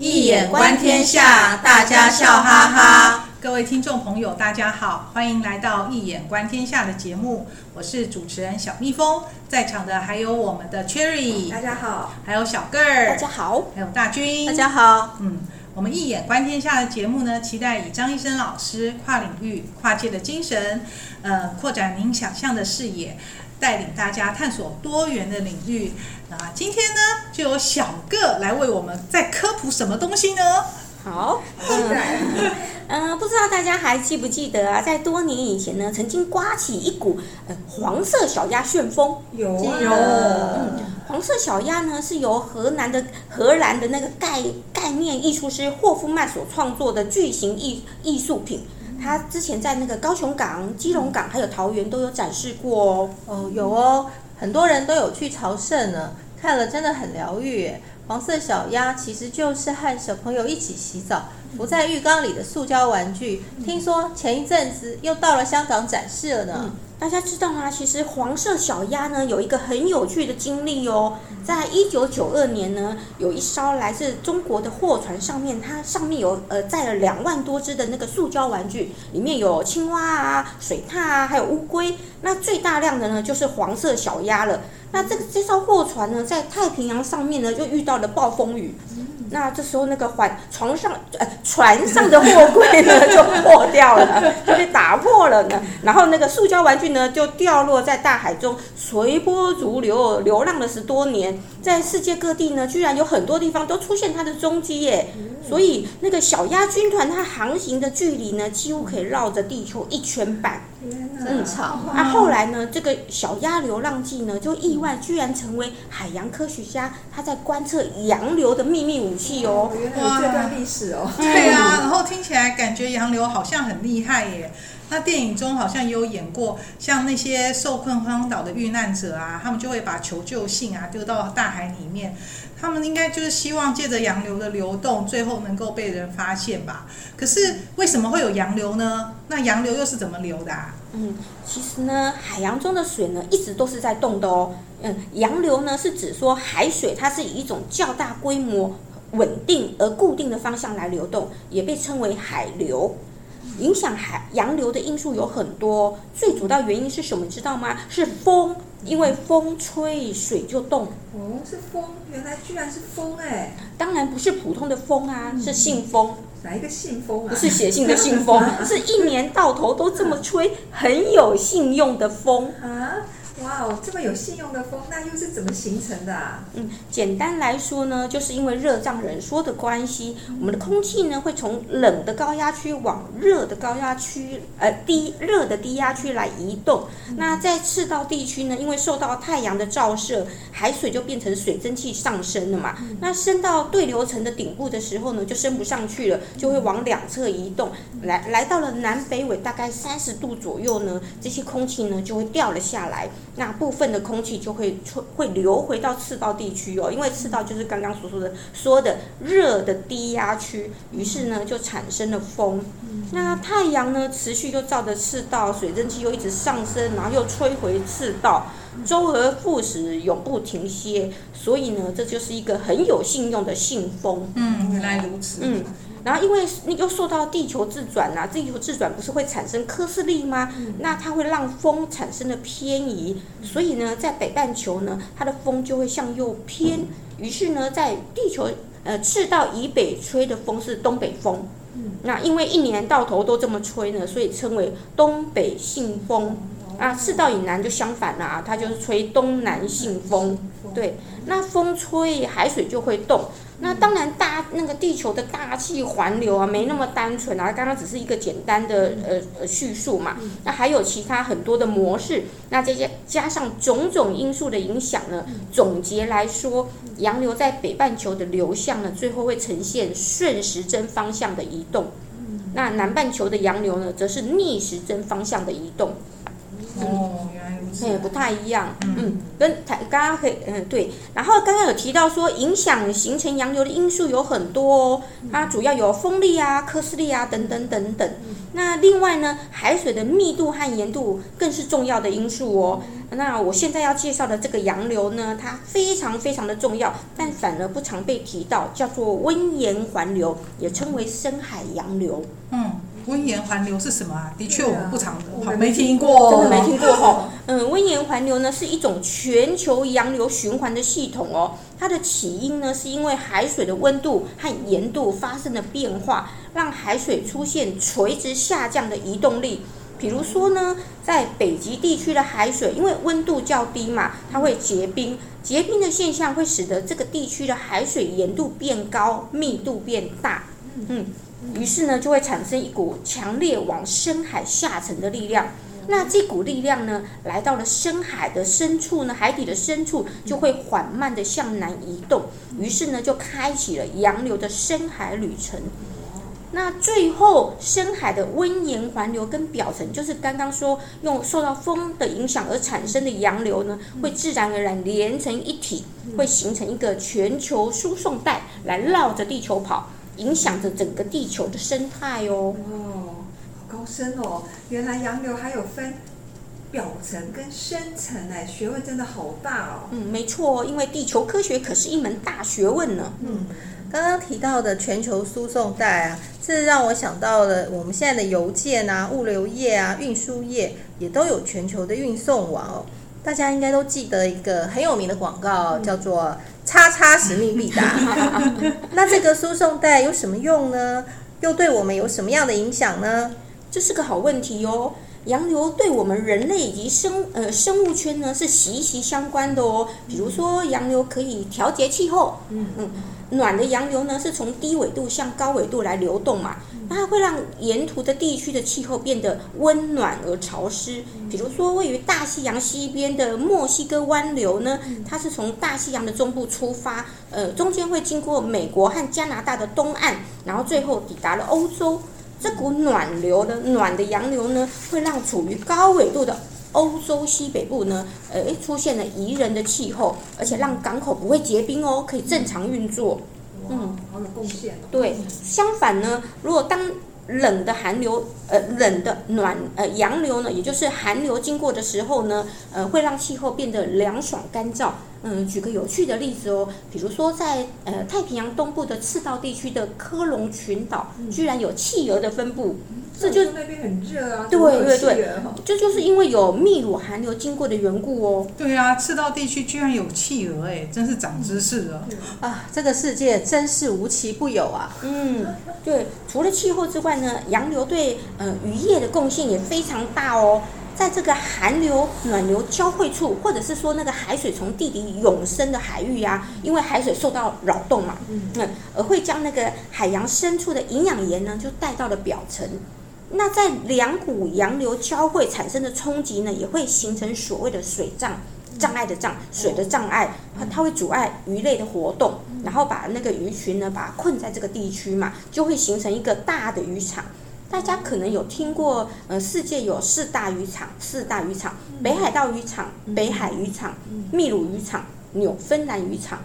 易眼观天下，大家笑哈哈。各位听众朋友，大家好，欢迎来到《一眼观天下》的节目，我是主持人小蜜蜂，在场的还有我们的 Cherry，大家好，还有小个儿，大家好，还有大军，大家好。嗯，我们《一眼观天下》的节目呢，期待以张医生老师跨领域、跨界的精神，呃，扩展您想象的视野，带领大家探索多元的领域。那今天呢，就由小个来为我们再科普什么东西呢？好，嗯，嗯，不知道大家还记不记得啊？在多年以前呢，曾经刮起一股呃黄色小鸭旋风。有有，嗯，黄色小鸭呢是由荷兰的荷兰的那个概概念艺术师霍夫曼所创作的巨型艺艺术品。他之前在那个高雄港、基隆港还有桃园都有展示过哦。哦，有哦，很多人都有去朝圣呢，看了真的很疗愈。黄色小鸭其实就是和小朋友一起洗澡，浮在浴缸里的塑胶玩具。听说前一阵子又到了香港展示了呢。嗯，大家知道吗？其实黄色小鸭呢有一个很有趣的经历哦。在一九九二年呢，有一艘来自中国的货船上面，它上面有呃载了两万多只的那个塑胶玩具，里面有青蛙啊、水獭啊，还有乌龟。那最大量的呢就是黄色小鸭了。那这个这艘货船呢，在太平洋上面呢，就遇到了暴风雨。那这时候，那个船床上呃船上的货柜呢，就破掉了，就被打破了呢。然后那个塑胶玩具呢，就掉落在大海中，随波逐流，流浪了十多年。在世界各地呢，居然有很多地方都出现它的踪迹耶。所以那个小鸭军团，它航行的距离呢，几乎可以绕着地球一圈半。真长。那后来呢，这个小鸭流浪记呢，就意外居然成为海洋科学家他在观测洋流的秘密武器哦。原来有这段历史哦。对啊，然后听起来感觉洋流好像很厉害耶。那电影中好像也有演过，像那些受困荒岛的遇难者啊，他们就会把求救信啊丢到大海里面。他们应该就是希望借着洋流的流动，最后能够被人发现吧？可是为什么会有洋流呢？那洋流又是怎么流的啊？嗯，其实呢，海洋中的水呢一直都是在动的哦。嗯，洋流呢是指说海水它是以一种较大规模、稳定而固定的方向来流动，也被称为海流。影响海洋流的因素有很多，最主要原因是什么？知道吗？是风，因为风吹水就动。哦，是风，原来居然是风哎！当然不是普通的风啊，是信风。哪一个信风啊？不是写信的信风，是一年到头都这么吹，很有信用的风啊。哇哦，这么有信用的风，那又是怎么形成的啊？嗯，简单来说呢，就是因为热胀冷缩的关系，我们的空气呢会从冷的高压区往热的高压区，呃低热的低压区来移动。那在赤道地区呢，因为受到太阳的照射，海水就变成水蒸气上升了嘛。那升到对流层的顶部的时候呢，就升不上去了，就会往两侧移动，来来到了南北纬大概三十度左右呢，这些空气呢就会掉了下来。那部分的空气就会吹会流回到赤道地区哦，因为赤道就是刚刚所说的说的热的低压区，于是呢就产生了风。那太阳呢持续又照着赤道，水蒸气又一直上升，然后又吹回赤道，周而复始，永不停歇。所以呢，这就是一个很有信用的信封。嗯，原来如此。嗯。然后，因为你又受到地球自转呐、啊，地球自转不是会产生科氏力吗？那它会让风产生了偏移，所以呢，在北半球呢，它的风就会向右偏。于是呢，在地球呃赤道以北吹的风是东北风。那因为一年到头都这么吹呢，所以称为东北信风。啊，赤道以南就相反了啊，它就是吹东南信风。对，那风吹海水就会动。那当然大，大那个地球的大气环流啊，没那么单纯啊。刚刚只是一个简单的呃呃叙述嘛。那还有其他很多的模式。那这些加上种种因素的影响呢，总结来说，洋流在北半球的流向呢，最后会呈现顺时针方向的移动。那南半球的洋流呢，则是逆时针方向的移动。哦，原来如起来哎，不太一样，嗯，跟台刚刚可以，嗯，对。然后刚刚有提到说，影响形成洋流的因素有很多哦，它主要有风力啊、科斯力啊等等等等。那另外呢，海水的密度和盐度更是重要的因素哦。那我现在要介绍的这个洋流呢，它非常非常的重要，但反而不常被提到，叫做温盐环流，也称为深海洋流。嗯。温盐环流是什么啊？的确，我们不常，我们没听过，真的没听过哈。嗯，温盐环流呢是一种全球洋流循环的系统哦。它的起因呢是因为海水的温度和盐度发生了变化，让海水出现垂直下降的移动力。比如说呢，在北极地区的海水，因为温度较低嘛，它会结冰，结冰的现象会使得这个地区的海水盐度变高，密度变大。嗯。于是呢，就会产生一股强烈往深海下沉的力量。那这股力量呢，来到了深海的深处呢，海底的深处就会缓慢地向南移动。于是呢，就开启了洋流的深海旅程。那最后，深海的温盐环流跟表层，就是刚刚说用受到风的影响而产生的洋流呢，会自然而然连成一体，会形成一个全球输送带，来绕着地球跑。影响着整个地球的生态哦。哦，好高深哦！原来洋流还有分表层跟深层哎，学问真的好大哦。嗯，没错，因为地球科学可是一门大学问呢。嗯，刚刚提到的全球输送带啊，这让我想到了我们现在的邮件啊、物流业啊、运输业也都有全球的运送网哦。大家应该都记得一个很有名的广告，叫做。叉叉使命必达。那这个输送带有什么用呢？又对我们有什么样的影响呢？这是个好问题哦。洋流对我们人类以及生呃生物圈呢是息息相关的哦。比如说，洋流可以调节气候。嗯嗯。暖的洋流呢是从低纬度向高纬度来流动嘛。它会让沿途的地区的气候变得温暖而潮湿。比如说，位于大西洋西边的墨西哥湾流呢，它是从大西洋的中部出发，呃，中间会经过美国和加拿大的东岸，然后最后抵达了欧洲。这股暖流呢暖的洋流呢，会让处于高纬度的欧洲西北部呢，呃，出现了宜人的气候，而且让港口不会结冰哦，可以正常运作。嗯，好有贡献哦。对，相反呢，如果当冷的寒流，呃，冷的暖，呃，洋流呢，也就是寒流经过的时候呢，呃，会让气候变得凉爽干燥。嗯，举个有趣的例子哦，比如说在呃太平洋东部的赤道地区的科隆群岛，居然有企鹅的分布。这就那边很热啊，对对对，这就是因为有秘鲁寒流经过的缘故哦。对啊，赤道地区居然有企鹅，哎，真是长知识了。啊，这个世界真是无奇不有啊。嗯，对，除了气候之外呢，洋流对呃渔业的贡献也非常大哦。在这个寒流暖流交汇处，或者是说那个海水从地底涌升的海域呀、啊，因为海水受到扰动嘛，嗯，而会将那个海洋深处的营养盐呢，就带到了表层。那在两股洋流交汇产生的冲击呢，也会形成所谓的水障，障碍的障，水的障碍，它会阻碍鱼类的活动，然后把那个鱼群呢，把它困在这个地区嘛，就会形成一个大的渔场。大家可能有听过，呃，世界有四大渔场，四大渔场：北海道渔场、北海渔场、秘鲁渔场、纽芬兰渔场。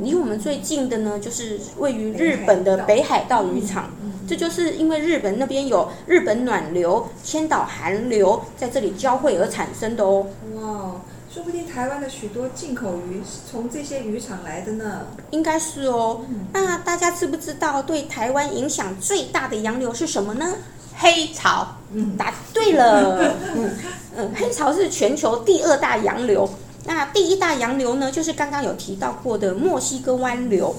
离我们最近的呢，就是位于日本的北海道渔场。这就是因为日本那边有日本暖流、千岛寒流在这里交汇而产生的哦。哇！说不定台湾的许多进口鱼是从这些渔场来的呢。应该是哦。那大家知不知道对台湾影响最大的洋流是什么呢？黑潮。嗯，答对了。嗯嗯，黑潮是全球第二大洋流。那第一大洋流呢，就是刚刚有提到过的墨西哥湾流。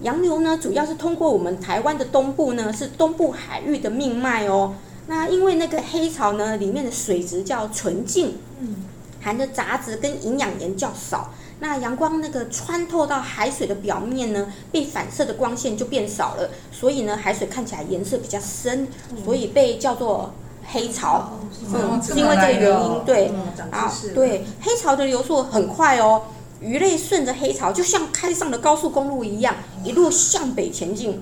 洋流呢，主要是通过我们台湾的东部呢，是东部海域的命脉哦。那因为那个黑潮呢，里面的水质较纯净。嗯。含的杂质跟营养盐较少，那阳光那个穿透到海水的表面呢，被反射的光线就变少了，所以呢，海水看起来颜色比较深，所以被叫做黑潮。嗯，是因为这个原因，对。啊，对，黑潮的流速很快哦，鱼类顺着黑潮就像开上了高速公路一样，一路向北前进。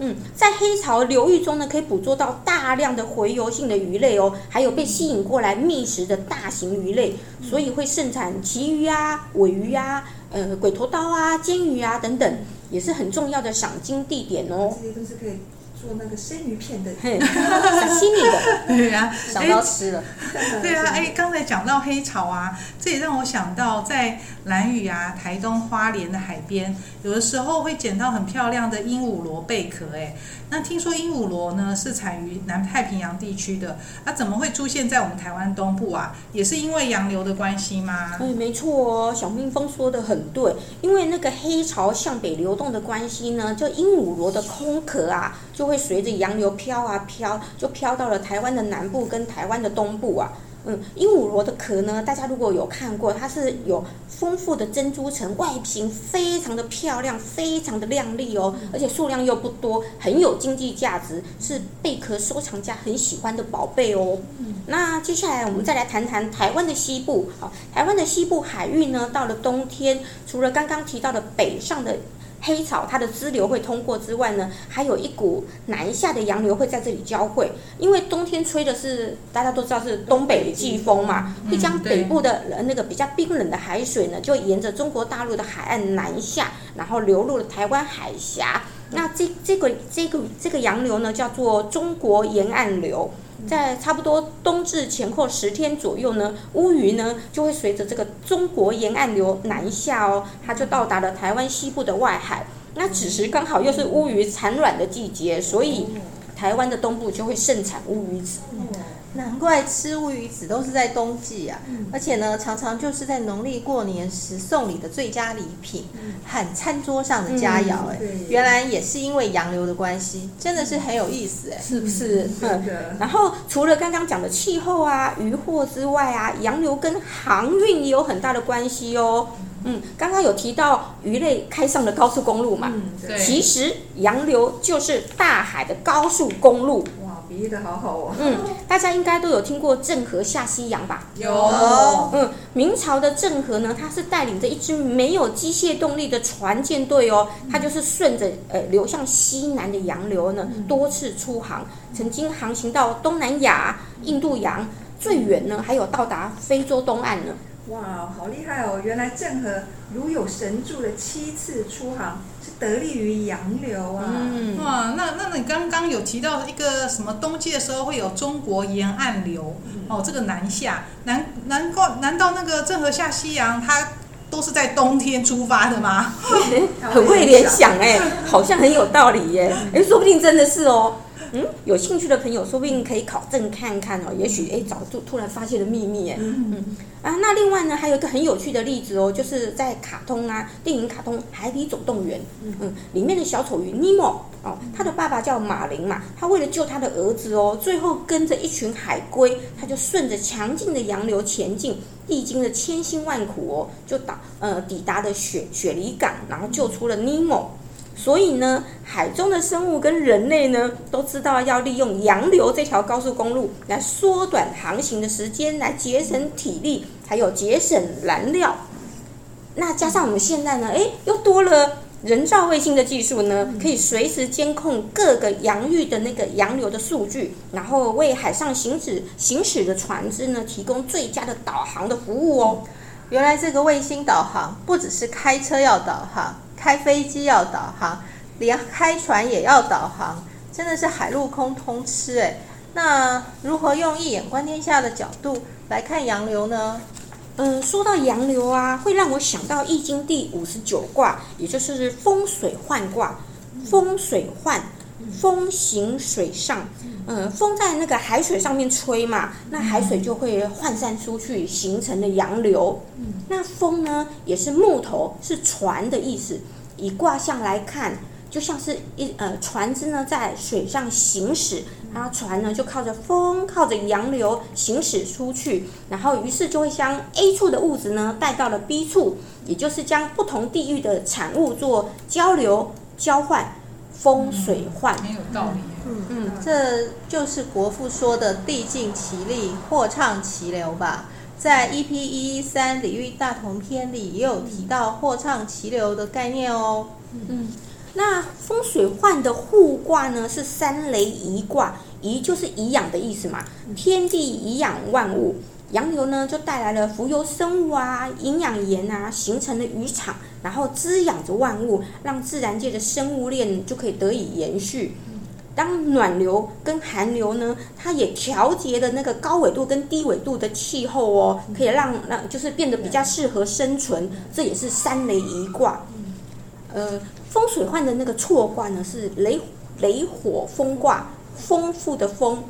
嗯，在黑潮流域中呢，可以捕捉到大量的洄游性的鱼类哦，还有被吸引过来觅食的大型鱼类，所以会盛产旗鱼啊、尾鱼啊、呃、鬼头刀啊、煎鱼啊等等，也是很重要的赏金地点哦。这些都是可以。做那个生鱼片的，小心你的，对呀、啊，想到吃了，对啊，哎，刚才讲到黑潮啊，这也让我想到在兰屿啊、台东花莲的海边，有的时候会捡到很漂亮的鹦鹉螺贝壳，哎。那听说鹦鹉螺呢是产于南太平洋地区的，那、啊、怎么会出现在我们台湾东部啊？也是因为洋流的关系吗？哎，没错哦，小蜜蜂说的很对，因为那个黑潮向北流动的关系呢，就鹦鹉螺的空壳啊，就会随着洋流飘啊飘，就飘到了台湾的南部跟台湾的东部啊。嗯，鹦鹉螺的壳呢，大家如果有看过，它是有丰富的珍珠层，外形非常的漂亮，非常的亮丽哦，而且数量又不多，很有经济价值，是贝壳收藏家很喜欢的宝贝哦。那接下来我们再来谈谈台湾的西部，好，台湾的西部海域呢，到了冬天，除了刚刚提到的北上的。黑潮它的支流会通过之外呢，还有一股南下的洋流会在这里交汇。因为冬天吹的是大家都知道是东北季风嘛，会将北部的那个比较冰冷的海水呢，就沿着中国大陆的海岸南下，然后流入了台湾海峡。那这这个这个这个洋流呢，叫做中国沿岸流。在差不多冬至前后十天左右呢，乌鱼呢就会随着这个中国沿岸流南下哦，它就到达了台湾西部的外海。那此时刚好又是乌鱼产卵的季节，所以台湾的东部就会盛产乌鱼子。难怪吃乌鱼子都是在冬季啊，而且呢，常常就是在农历过年时送礼的最佳礼品和餐桌上的佳肴。哎，原来也是因为洋流的关系，真的是很有意思哎，是不是？嗯。然后除了刚刚讲的气候啊、渔获之外啊，洋流跟航运也有很大的关系哦。嗯，刚刚有提到鱼类开上了高速公路嘛？嗯，对。其实洋流就是大海的高速公路。喻的好好哦。嗯，大家应该都有听过郑和下西洋吧？有。嗯，明朝的郑和呢，他是带领着一支没有机械动力的船舰队哦，他就是顺着呃流向西南的洋流呢，多次出航，曾经航行到东南亚、印度洋，最远呢还有到达非洲东岸呢。哇，好厉害哦！原来郑和如有神助的七次出航，是得力于洋流啊！嗯、哇，那那你刚刚有提到一个什么冬季的时候会有中国沿岸流、嗯、哦，这个南下，难难怪难道那个郑和下西洋，他都是在冬天出发的吗？很会联想哎，好像很有道理耶！哎，说不定真的是哦。嗯，有兴趣的朋友说不定可以考证看看哦，也许哎，早就突然发现了秘密哎。嗯。嗯。啊，那另外呢，还有一个很有趣的例子哦，就是在卡通啊，电影卡通《海底总动员》嗯，里面的小丑鱼尼莫哦，他的爸爸叫马林嘛，他为了救他的儿子哦，最后跟着一群海龟，他就顺着强劲的洋流前进，历经了千辛万苦哦，就到呃抵达了雪雪梨港，然后救出了尼莫。所以呢，海中的生物跟人类呢，都知道要利用洋流这条高速公路来缩短航行的时间，来节省体力，还有节省燃料。那加上我们现在呢，诶，又多了人造卫星的技术呢，可以随时监控各个洋域的那个洋流的数据，然后为海上行驶行驶的船只呢，提供最佳的导航的服务哦。原来这个卫星导航不只是开车要导航。开飞机要导航，连开船也要导航，真的是海陆空通吃诶。那如何用一眼观天下的角度来看洋流呢？嗯，说到洋流啊，会让我想到《易经》第五十九卦，也就是风水涣卦。风水涣，风行水上。嗯，风在那个海水上面吹嘛，那海水就会涣散出去，形成了洋流。那风呢，也是木头，是船的意思。以卦象来看，就像是一呃船只呢在水上行驶，然后船呢就靠着风，靠着洋流行驶出去，然后于是就会将 A 处的物质呢带到了 B 处，也就是将不同地域的产物做交流交换。风水患，很有道理。嗯嗯，这就是国父说的“地尽其力，货畅其流”吧？在 EP 一一三《礼运大同篇》里也有提到“货畅其流”的概念哦。嗯，那风水患的互卦呢是三雷一卦，颐就是颐养的意思嘛，天地颐养万物。洋流呢，就带来了浮游生物啊，营养盐啊，形成了渔场，然后滋养着万物，让自然界的生物链就可以得以延续。当暖流跟寒流呢，它也调节了那个高纬度跟低纬度的气候哦，可以让让就是变得比较适合生存。这也是三雷一卦。呃，风水涣的那个错卦呢是雷雷火风卦，丰富的丰。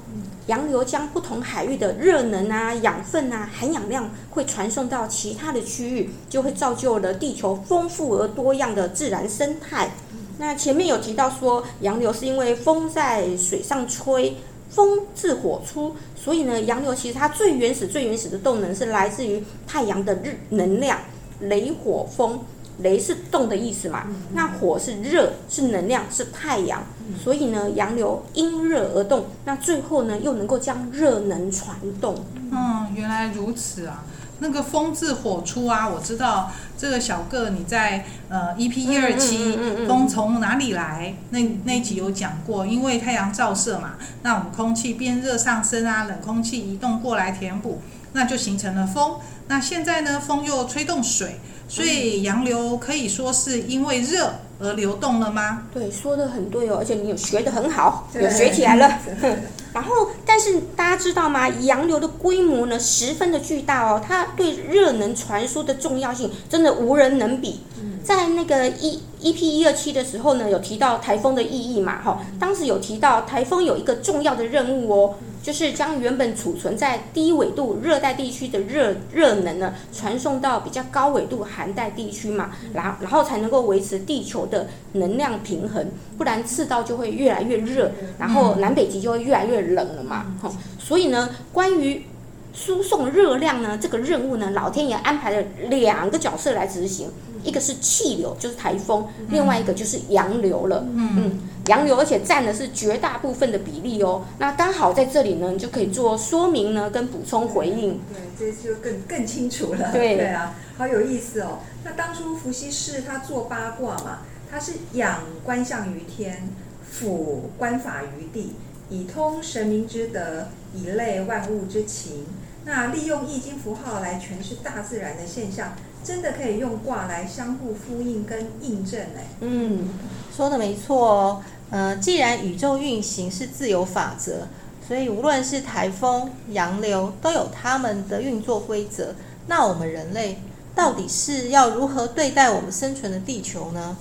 洋流将不同海域的热能啊、养分啊、含氧量会传送到其他的区域，就会造就了地球丰富而多样的自然生态。那前面有提到说，洋流是因为风在水上吹，风自火出，所以呢，洋流其实它最原始、最原始的动能是来自于太阳的日能量，雷火风。雷是动的意思嘛？那火是热，是能量，是太阳。所以呢，洋流因热而动，那最后呢，又能够将热能传动。嗯，原来如此啊！那个风自火出啊，我知道这个小个你在呃 EP 一二七风从哪里来那那集有讲过，因为太阳照射嘛，那我们空气变热上升啊，冷空气移动过来填补，那就形成了风。那现在呢，风又吹动水。所以洋流可以说是因为热而流动了吗？对，说的很对哦，而且你有学得很好，有学起来了。然后，但是大家知道吗？洋流的规模呢，十分的巨大哦，它对热能传输的重要性真的无人能比。在那个一 EP 一二七的时候呢，有提到台风的意义嘛？哈，当时有提到台风有一个重要的任务哦。就是将原本储存在低纬度热带地区的热热能呢，传送到比较高纬度寒带地区嘛，然后然后才能够维持地球的能量平衡，不然赤道就会越来越热，然后南北极就会越来越冷了嘛。哈，所以呢，关于输送热量呢这个任务呢，老天爷安排了两个角色来执行。一个是气流，就是台风；另外一个就是洋流了。嗯嗯，洋流而且占的是绝大部分的比例哦。那刚好在这里呢，你就可以做说明呢，跟补充回应。对，这就更更清楚了。对对啊，好有意思哦。那当初伏羲氏他做八卦嘛，他是仰观象于天，俯观法于地，以通神明之德，以类万物之情。那利用易经符号来诠释大自然的现象。真的可以用卦来相互呼应跟印证哎。嗯，说的没错哦。呃，既然宇宙运行是自由法则，所以无论是台风、洋流都有他们的运作规则。那我们人类到底是要如何对待我们生存的地球呢？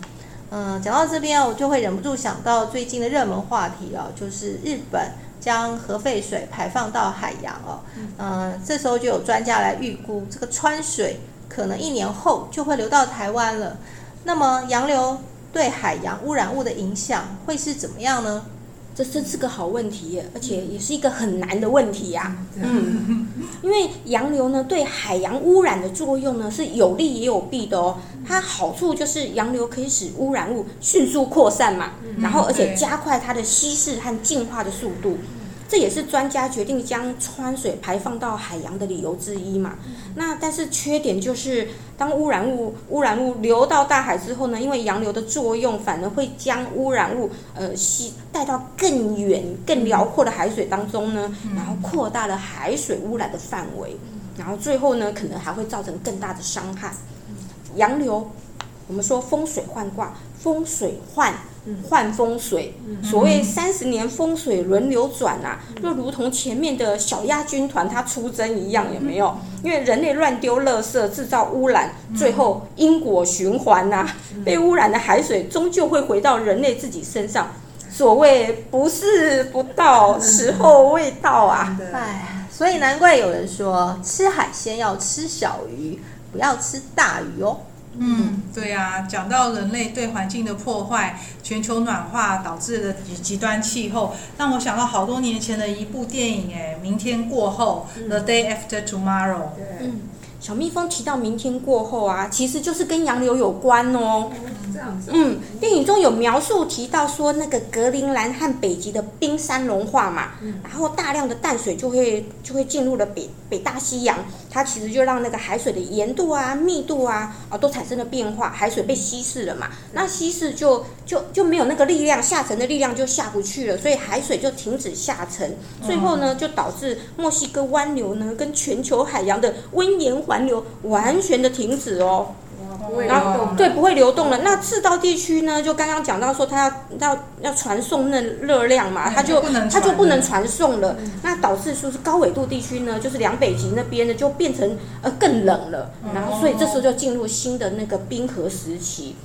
嗯、讲到这边我就会忍不住想到最近的热门话题啊，就是日本将核废水排放到海洋哦。嗯、呃，这时候就有专家来预估这个川水。可能一年后就会流到台湾了。那么洋流对海洋污染物的影响会是怎么样呢？这真是个好问题，而且也是一个很难的问题呀。嗯，因为洋流呢对海洋污染的作用呢是有利也有弊的哦。它好处就是洋流可以使污染物迅速扩散嘛，然后而且加快它的稀释和净化的速度。这也是专家决定将川水排放到海洋的理由之一嘛。那但是缺点就是，当污染物污染物流到大海之后呢，因为洋流的作用，反而会将污染物呃吸带到更远、更辽阔的海水当中呢，然后扩大了海水污染的范围，然后最后呢，可能还会造成更大的伤害。洋流，我们说风水换卦，风水涣。涣风水，所谓三十年风水轮流转啊，就如同前面的小鸭军团它出征一样，有没有？因为人类乱丢垃圾，制造污染，最后因果循环呐，被污染的海水终究会回到人类自己身上。所谓不是不到，时候未到啊！哎，所以难怪有人说，吃海鲜要吃小鱼，不要吃大鱼哦。嗯，对呀、啊，讲到人类对环境的破坏，全球暖化导致的极极端气候，让我想到好多年前的一部电影，哎，明天过后，嗯，The Day After Tomorrow。嗯，小蜜蜂提到明天过后啊，其实就是跟洋流有关哦。这样子。嗯，电影中有描述提到说，那个格陵兰和北极的冰山融化嘛，然后大量的淡水就会就会进入了北北大西洋，它其实就让那个海水的盐度啊、密度啊啊都产生了变化，海水被稀释了嘛，那稀释就就就没有那个力量，下沉的力量就下不去了，所以海水就停止下沉，最后呢就导致墨西哥湾流呢跟全球海洋的温盐环流完全的停止哦。然后对，不会流动了。那赤道地区呢？就刚刚讲到说，它要要要传送那热量嘛，它就它就不能传送了。那导致说是高纬度地区呢，就是两北极那边呢，就变成呃更冷了。然后所以这时候就进入新的那个冰河时期。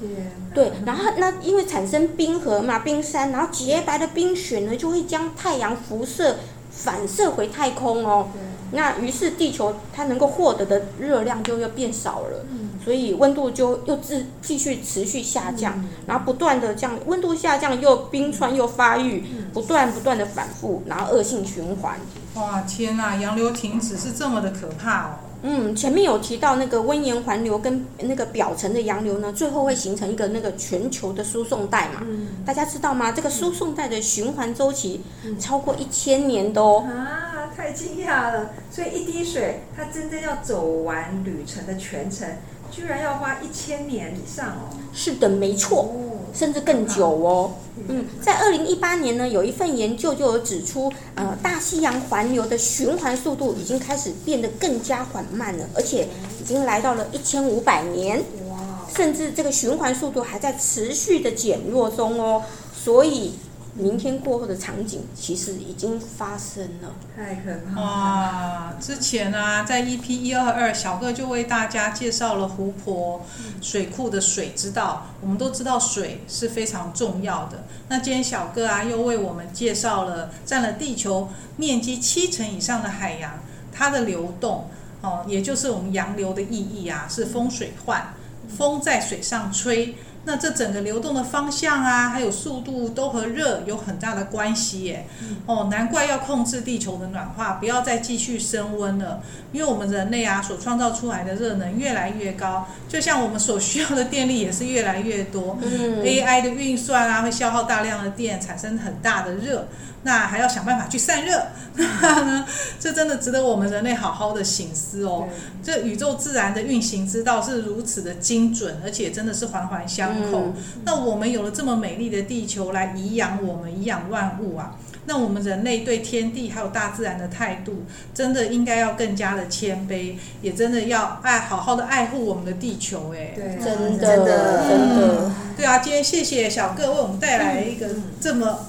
对，然后那因为产生冰河嘛，冰山，然后洁白的冰雪呢，就会将太阳辐射反射回太空哦。那于是地球它能够获得的热量就又变少了。所以温度就又继继续持续下降，嗯、然后不断的这样温度下降，又冰川又发育，嗯、不断不断的反复，然后恶性循环。哇，天呐，洋流停止是这么的可怕哦。嗯，前面有提到那个温盐环流跟那个表层的洋流呢，最后会形成一个那个全球的输送带嘛。嗯、大家知道吗？这个输送带的循环周期超过一千年的哦。啊，太惊讶了！所以一滴水，它真正要走完旅程的全程。居然要花一千年以上哦！是的，没错，甚至更久哦。嗯，在二零一八年呢，有一份研究就有指出，呃，大西洋环流的循环速度已经开始变得更加缓慢了，而且已经来到了一千五百年。哇！甚至这个循环速度还在持续的减弱中哦，所以。明天过后的场景其实已经发生了，太可怕了！哇，之前啊，在 EP 一二二，小哥就为大家介绍了湖泊、水库的水之道。我们都知道水是非常重要的。那今天小哥啊，又为我们介绍了占了地球面积七成以上的海洋，它的流动哦，也就是我们洋流的意义啊，是风水换，风在水上吹。那这整个流动的方向啊，还有速度都和热有很大的关系耶。哦，难怪要控制地球的暖化，不要再继续升温了。因为我们人类啊所创造出来的热能越来越高，就像我们所需要的电力也是越来越多。嗯，AI 的运算啊会消耗大量的电，产生很大的热。那还要想办法去散热，那 呢这真的值得我们人类好好的醒思哦。这宇宙自然的运行之道是如此的精准，而且真的是环环相扣。那我们有了这么美丽的地球来颐养我们，颐养万物啊。那我们人类对天地还有大自然的态度，真的应该要更加的谦卑，也真的要爱好好的爱护我们的地球。哎，对，真的真的，真的。对啊，今天谢谢小哥为我们带来一个这么。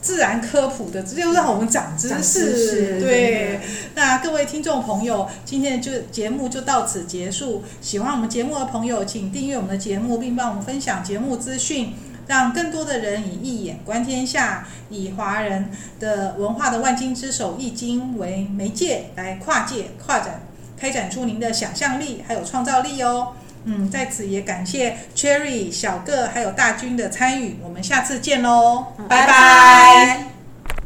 自然科普的，这就让我们长知识。知识，对，那各位听众朋友，今天就节目就到此结束。喜欢我们节目的朋友，请订阅我们的节目，并帮我们分享节目资讯，让更多的人以一眼观天下，以华人的文化的万金之首《易经》为媒介，来跨界跨展，开展出您的想象力还有创造力哦。嗯，在此也感谢 Cherry 小个还有大军的参与，我们下次见喽，拜拜。拜拜。